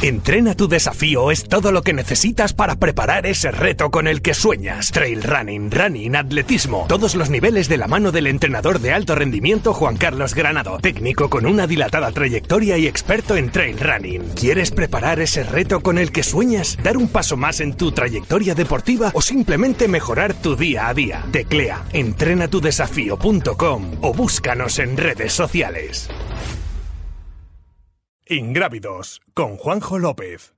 Entrena tu desafío es todo lo que necesitas para preparar ese reto con el que sueñas. Trail running, running, atletismo, todos los niveles de la mano del entrenador de alto rendimiento Juan Carlos Granado, técnico con una dilatada trayectoria y experto en trail running. ¿Quieres preparar ese reto con el que sueñas? ¿Dar un paso más en tu trayectoria deportiva o simplemente mejorar tu día a día? Teclea entrenatudesafío.com o búscanos en redes sociales. Ingrávidos con Juanjo López.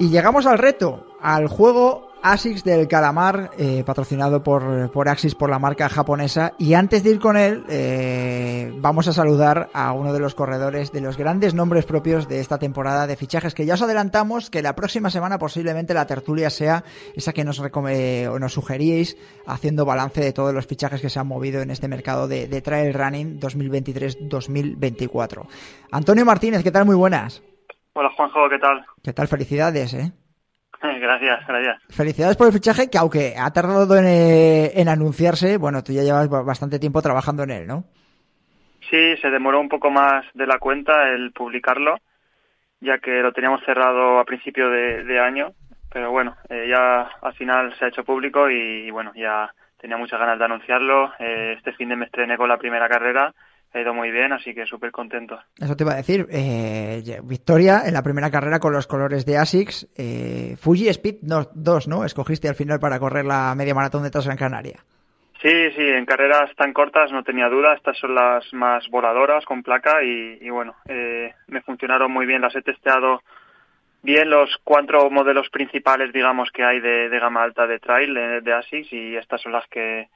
Y llegamos al reto, al juego ASICS del calamar, eh, patrocinado por, por Axis, por la marca japonesa. Y antes de ir con él, eh, vamos a saludar a uno de los corredores de los grandes nombres propios de esta temporada de fichajes, que ya os adelantamos que la próxima semana posiblemente la tertulia sea esa que nos, recome- o nos sugeríais, haciendo balance de todos los fichajes que se han movido en este mercado de, de trail running 2023-2024. Antonio Martínez, ¿qué tal? Muy buenas. Hola Juanjo, ¿qué tal? ¿Qué tal? Felicidades, ¿eh? Gracias, gracias. Felicidades por el fichaje que aunque ha tardado en, eh, en anunciarse, bueno, tú ya llevas ba- bastante tiempo trabajando en él, ¿no? Sí, se demoró un poco más de la cuenta el publicarlo, ya que lo teníamos cerrado a principio de, de año, pero bueno, eh, ya al final se ha hecho público y, bueno, ya tenía muchas ganas de anunciarlo. Eh, este fin de me estrené con la primera carrera, ha ido muy bien, así que súper contento. Eso te iba a decir. eh, victoria en la primera carrera con los colores de ASICS. eh, Fuji Speed 2, ¿no? Escogiste al final para correr la media maratón de Gran Canaria. Sí, sí, en carreras tan cortas no tenía duda. Estas son las más voladoras con placa y, y bueno, eh, me funcionaron muy bien. Las he testeado bien los cuatro modelos principales, digamos, que hay de, de gama alta de trail de, de ASICS y estas son las que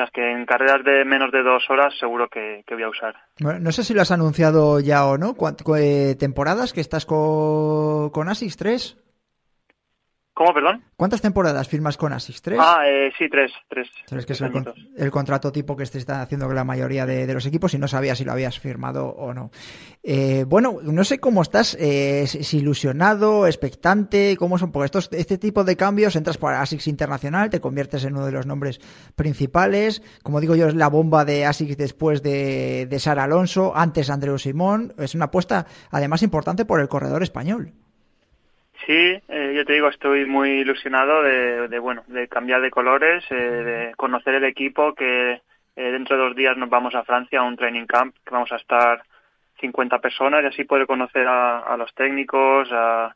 las que en carreras de menos de dos horas seguro que, que voy a usar. No sé si lo has anunciado ya o no. ¿Cuánt- cu- eh, ¿Temporadas que estás co- con ASICS? ¿Tres? ¿Cómo, perdón? ¿Cuántas temporadas firmas con ASICS? ¿Tres? Ah, eh, sí, tres, tres. Sabes que es tres el, con- añitos. el contrato tipo que se está haciendo con la mayoría de, de los equipos y no sabía si lo habías firmado o no. Eh, bueno, no sé cómo estás, eh, si si ilusionado, expectante, cómo son, porque estos, este tipo de cambios, entras por ASICS Internacional, te conviertes en uno de los nombres principales, como digo yo, es la bomba de ASICS después de, de Sara Alonso, antes Andreu Simón, es una apuesta además importante por el corredor español. Sí, eh, yo te digo, estoy muy ilusionado de, de, bueno, de cambiar de colores, eh, de conocer el equipo, que eh, dentro de dos días nos vamos a Francia a un training camp, que vamos a estar 50 personas y así poder conocer a, a los técnicos, a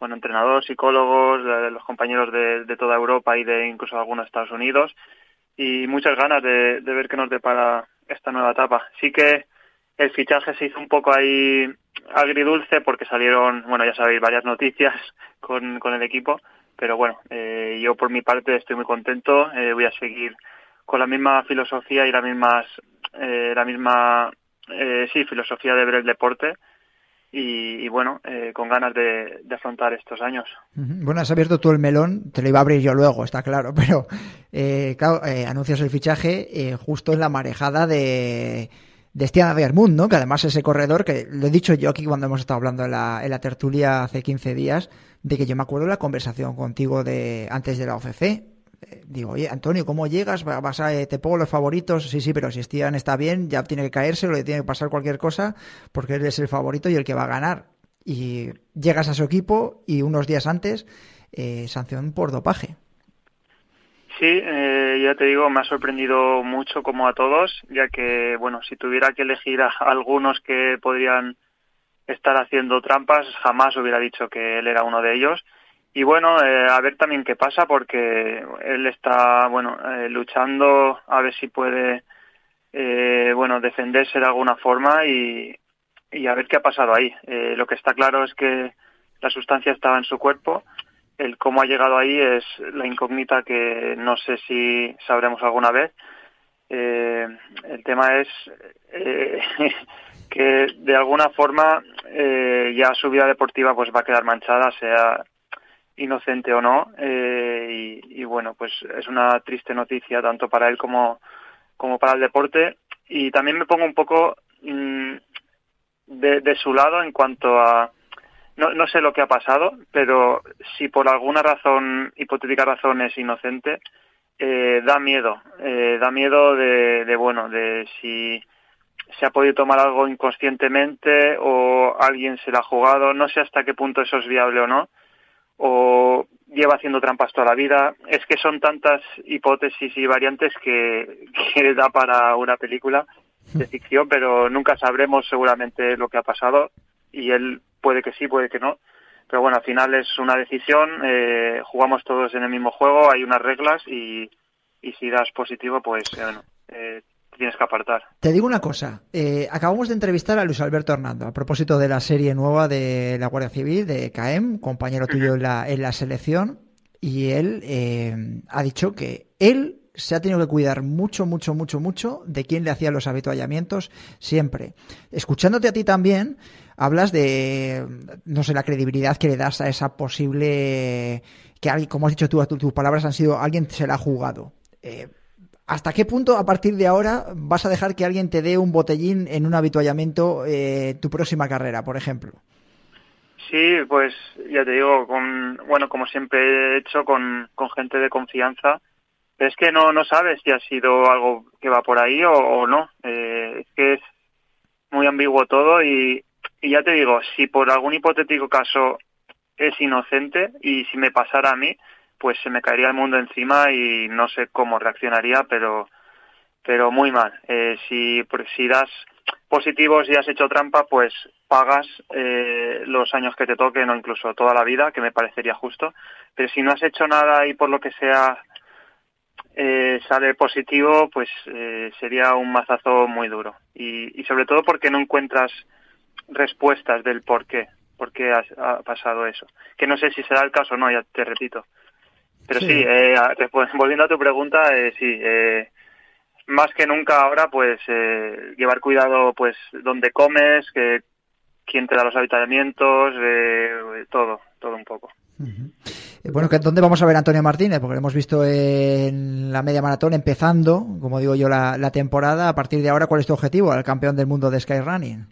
bueno, entrenadores, psicólogos, de, los compañeros de, de toda Europa y de incluso algunos Estados Unidos y muchas ganas de, de ver qué nos depara esta nueva etapa. Sí que el fichaje se hizo un poco ahí agridulce porque salieron, bueno, ya sabéis, varias noticias con, con el equipo, pero bueno, eh, yo por mi parte estoy muy contento, eh, voy a seguir con la misma filosofía y la misma, eh, la misma, eh, sí, filosofía de ver el deporte y, y bueno, eh, con ganas de, afrontar estos años. Bueno, has abierto tú el melón, te lo iba a abrir yo luego, está claro, pero eh, claro, eh, anuncias el fichaje eh, justo en la marejada de, de Stiana Vermund, ¿no? Que además ese corredor, que lo he dicho yo aquí cuando hemos estado hablando en la, en la tertulia hace 15 días, de que yo me acuerdo la conversación contigo de antes de la OCC. Eh, Digo, oye, Antonio, ¿cómo llegas? Va- Vas a, eh, ¿Te pongo los favoritos? Sí, sí, pero si Stian está bien, ya tiene que caerse le tiene que pasar cualquier cosa, porque él es el favorito y el que va a ganar. Y llegas a su equipo y unos días antes, eh, sanción por dopaje. Sí, eh, ya te digo, me ha sorprendido mucho como a todos, ya que, bueno, si tuviera que elegir a algunos que podrían estar haciendo trampas, jamás hubiera dicho que él era uno de ellos. Y bueno, eh, a ver también qué pasa, porque él está, bueno, eh, luchando a ver si puede, eh, bueno, defenderse de alguna forma y, y a ver qué ha pasado ahí. Eh, lo que está claro es que la sustancia estaba en su cuerpo. El cómo ha llegado ahí es la incógnita que no sé si sabremos alguna vez. Eh, el tema es eh, que de alguna forma eh, ya su vida deportiva pues va a quedar manchada, sea inocente o no. Eh, y, y, bueno, pues es una triste noticia tanto para él como, como para el deporte. Y también me pongo un poco mmm, de, de, su lado en cuanto a... No, no sé lo que ha pasado, pero si por alguna razón, hipotética razón, es inocente, eh, da miedo. Eh, da miedo de, de, bueno, de si se ha podido tomar algo inconscientemente o alguien se la ha jugado. No sé hasta qué punto eso es viable o no. O lleva haciendo trampas toda la vida. Es que son tantas hipótesis y variantes que, que da para una película de ficción, pero nunca sabremos seguramente lo que ha pasado y él puede que sí, puede que no. Pero bueno, al final es una decisión, eh, jugamos todos en el mismo juego, hay unas reglas y, y si das positivo, pues eh, bueno, eh, tienes que apartar. Te digo una cosa, eh, acabamos de entrevistar a Luis Alberto Hernando a propósito de la serie nueva de la Guardia Civil, de CAEM, compañero tuyo en la, en la selección, y él eh, ha dicho que él se ha tenido que cuidar mucho, mucho, mucho, mucho de quién le hacía los habituallamientos siempre. Escuchándote a ti también, hablas de, no sé, la credibilidad que le das a esa posible, que alguien, como has dicho tú, tus palabras han sido, alguien se la ha jugado. Eh, ¿Hasta qué punto a partir de ahora vas a dejar que alguien te dé un botellín en un habituallamiento eh, tu próxima carrera, por ejemplo? Sí, pues ya te digo, con, bueno, como siempre he hecho, con, con gente de confianza, es que no, no sabes si ha sido algo que va por ahí o, o no. Eh, es que es muy ambiguo todo y, y ya te digo, si por algún hipotético caso es inocente y si me pasara a mí, pues se me caería el mundo encima y no sé cómo reaccionaría, pero pero muy mal. Eh, si si das positivos y has hecho trampa, pues pagas eh, los años que te toquen o incluso toda la vida, que me parecería justo. Pero si no has hecho nada y por lo que sea eh, sale positivo, pues eh, sería un mazazo muy duro. Y, y, sobre todo porque no encuentras respuestas del por qué, por qué ha, ha, pasado eso. Que no sé si será el caso o no, ya te repito. Pero sí, sí eh, volviendo a tu pregunta, eh, sí, eh, más que nunca ahora, pues eh, llevar cuidado, pues donde comes, que quién te da los habitamientos, eh, todo, todo un poco. Uh -huh. Bueno, ¿dónde vamos a ver a Antonio Martínez? Porque lo hemos visto en la media maratón empezando, como digo yo, la, la temporada. A partir de ahora, ¿cuál es tu objetivo? ¿Al campeón del mundo de Skyrunning?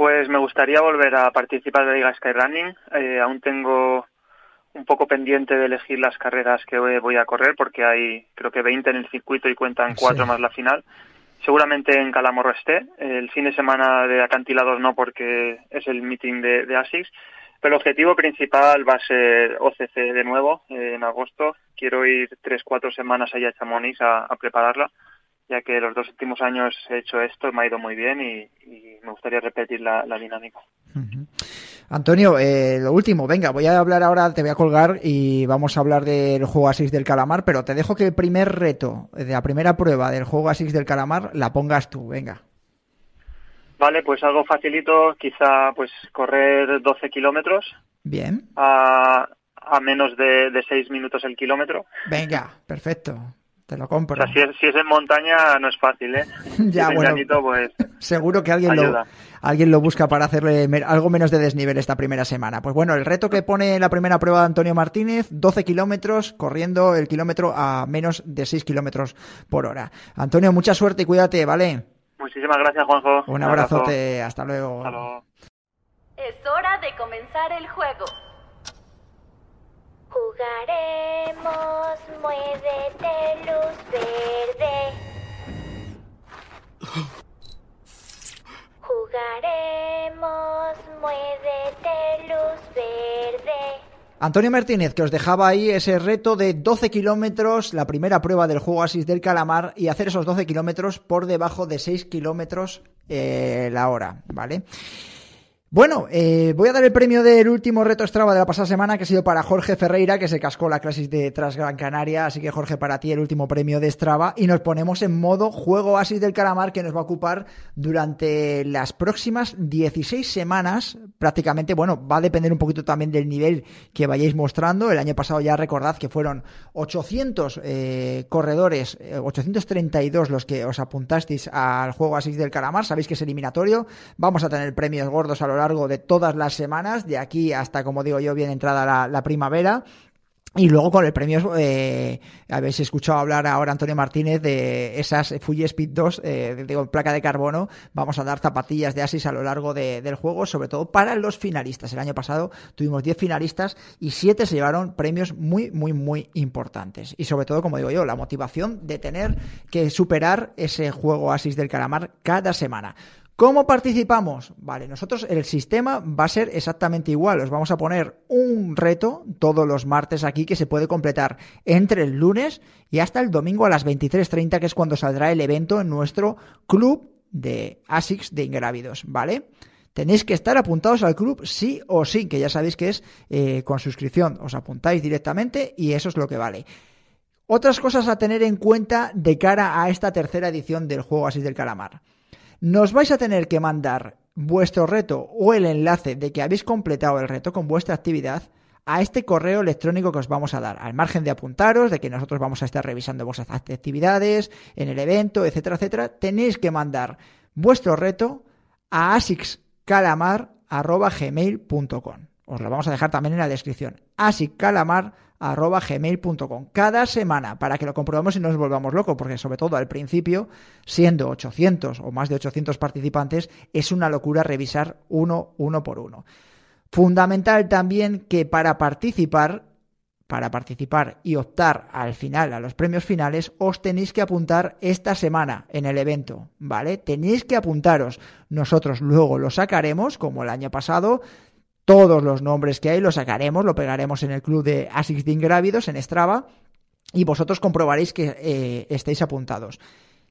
Pues me gustaría volver a participar de la Liga Skyrunning. Eh, aún tengo un poco pendiente de elegir las carreras que voy a correr porque hay creo que 20 en el circuito y cuentan cuatro sí. más la final. Seguramente en Calamorro esté. El fin de semana de acantilados no porque es el meeting de, de ASICS. Pero el objetivo principal va a ser OCC de nuevo eh, en agosto. Quiero ir tres, cuatro semanas allá a Chamonix a, a, prepararla, ya que los dos últimos años he hecho esto, me ha ido muy bien y, y me gustaría repetir la, la dinámica. Uh -huh. Antonio, eh, lo último, venga, voy a hablar ahora, te voy a colgar y vamos a hablar del juego Asís del Calamar, pero te dejo que el primer reto de la primera prueba del juego Asís del Calamar la pongas tú, venga. Vale, pues algo facilito, quizá pues correr 12 kilómetros. Bien. A, a menos de, de 6 minutos el kilómetro. Venga, perfecto. Te lo compro. O sea, si es, si es en montaña no es fácil, ¿eh? ya, si bueno. Llanito, pues, seguro que alguien lo, alguien lo busca para hacerle algo menos de desnivel esta primera semana. Pues bueno, el reto que pone la primera prueba de Antonio Martínez, 12 kilómetros, corriendo el kilómetro a menos de 6 kilómetros por hora. Antonio, mucha suerte y cuídate, ¿vale? Muchísimas gracias, Juanjo. Un abrazote, hasta luego. Hasta luego. Es hora de comenzar el juego. Jugaremos, muévete, luz verde. Jugaremos, muévete, luz verde. Antonio Martínez, que os dejaba ahí ese reto de 12 kilómetros, la primera prueba del juego Asís del Calamar, y hacer esos 12 kilómetros por debajo de 6 kilómetros eh, la hora, ¿vale? Bueno, eh, voy a dar el premio del último reto Strava de la pasada semana que ha sido para Jorge Ferreira, que se cascó la clase de Tras Gran Canaria. Así que Jorge, para ti el último premio de Strava. Y nos ponemos en modo juego Asis del Calamar que nos va a ocupar durante las próximas 16 semanas. Prácticamente, bueno, va a depender un poquito también del nivel que vayáis mostrando. El año pasado ya recordad que fueron 800 eh, corredores, 832 eh, los que os apuntasteis al juego Asis del Calamar. Sabéis que es eliminatorio. Vamos a tener premios gordos a lo largo de todas las semanas, de aquí hasta, como digo yo, bien entrada la, primavera. Y luego con el premio, eh, habéis escuchado hablar ahora Antonio Martínez de esas Fuji Speed 2, eh, de, placa de carbono. Vamos a dar zapatillas de Asis a lo largo del juego, sobre todo para los finalistas. El año pasado tuvimos 10 finalistas y 7 se llevaron premios muy, muy, muy importantes. Y sobre todo, como digo yo, la motivación de tener que superar ese juego Asis del calamar cada semana. ¿Cómo participamos? Vale, nosotros el sistema va a ser exactamente igual. Os vamos a poner un reto todos los martes aquí que se puede completar entre el lunes y hasta el domingo a las 23.30, que es cuando saldrá el evento en nuestro club de ASICS de ingrávidos, ¿vale? Tenéis que estar apuntados al club sí o sí, que ya sabéis que es eh, con suscripción. Os apuntáis directamente y eso es lo que vale. Otras cosas a tener en cuenta de cara a esta tercera edición del juego así del calamar. Nos vais a tener que mandar vuestro reto o el enlace de que habéis completado el reto con vuestra actividad a este correo electrónico que os vamos a dar, al margen de apuntaros, de que nosotros vamos a estar revisando vuestras actividades en el evento, etcétera, etcétera, tenéis que mandar vuestro reto a asixcalamar.gmail.com. Os lo vamos a dejar también en la descripción. asixcalamar.gmail.com arroba gmail.com cada semana para que lo comprobemos y no nos volvamos locos, porque sobre todo al principio, siendo 800 o más de 800 participantes, es una locura revisar uno, uno por uno. Fundamental también que para participar, para participar y optar al final, a los premios finales, os tenéis que apuntar esta semana en el evento, ¿vale? Tenéis que apuntaros. Nosotros luego lo sacaremos, como el año pasado, todos los nombres que hay los sacaremos, lo pegaremos en el club de ASICS de Ingrávidos, en Strava, y vosotros comprobaréis que eh, estéis apuntados.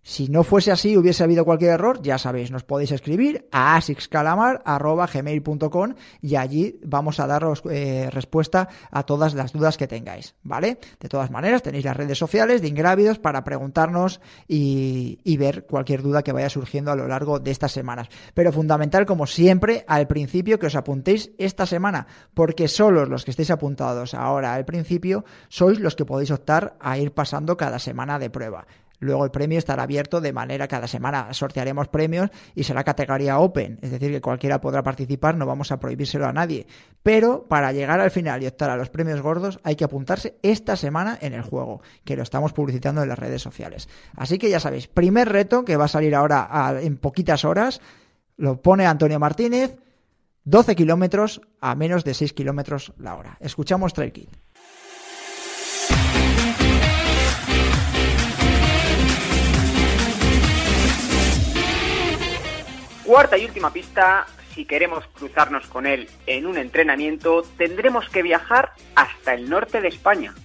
Si no fuese así, hubiese habido cualquier error, ya sabéis, nos podéis escribir a asixcalamar.gmail.com y allí vamos a daros eh, respuesta a todas las dudas que tengáis, ¿vale? De todas maneras, tenéis las redes sociales de Ingrávidos para preguntarnos y, y ver cualquier duda que vaya surgiendo a lo largo de estas semanas. Pero fundamental, como siempre, al principio que os apuntéis esta semana, porque solos los que estéis apuntados ahora al principio sois los que podéis optar a ir pasando cada semana de prueba. Luego el premio estará abierto de manera cada semana sortearemos premios y será categoría open, es decir, que cualquiera podrá participar, no vamos a prohibírselo a nadie. Pero para llegar al final y optar a los premios gordos hay que apuntarse esta semana en el juego, que lo estamos publicitando en las redes sociales. Así que ya sabéis, primer reto que va a salir ahora en poquitas horas, lo pone Antonio Martínez, 12 kilómetros a menos de 6 kilómetros la hora. Escuchamos Trail Kit. Cuarta y última pista, si queremos cruzarnos con él en un entrenamiento, tendremos que viajar hasta el norte de España.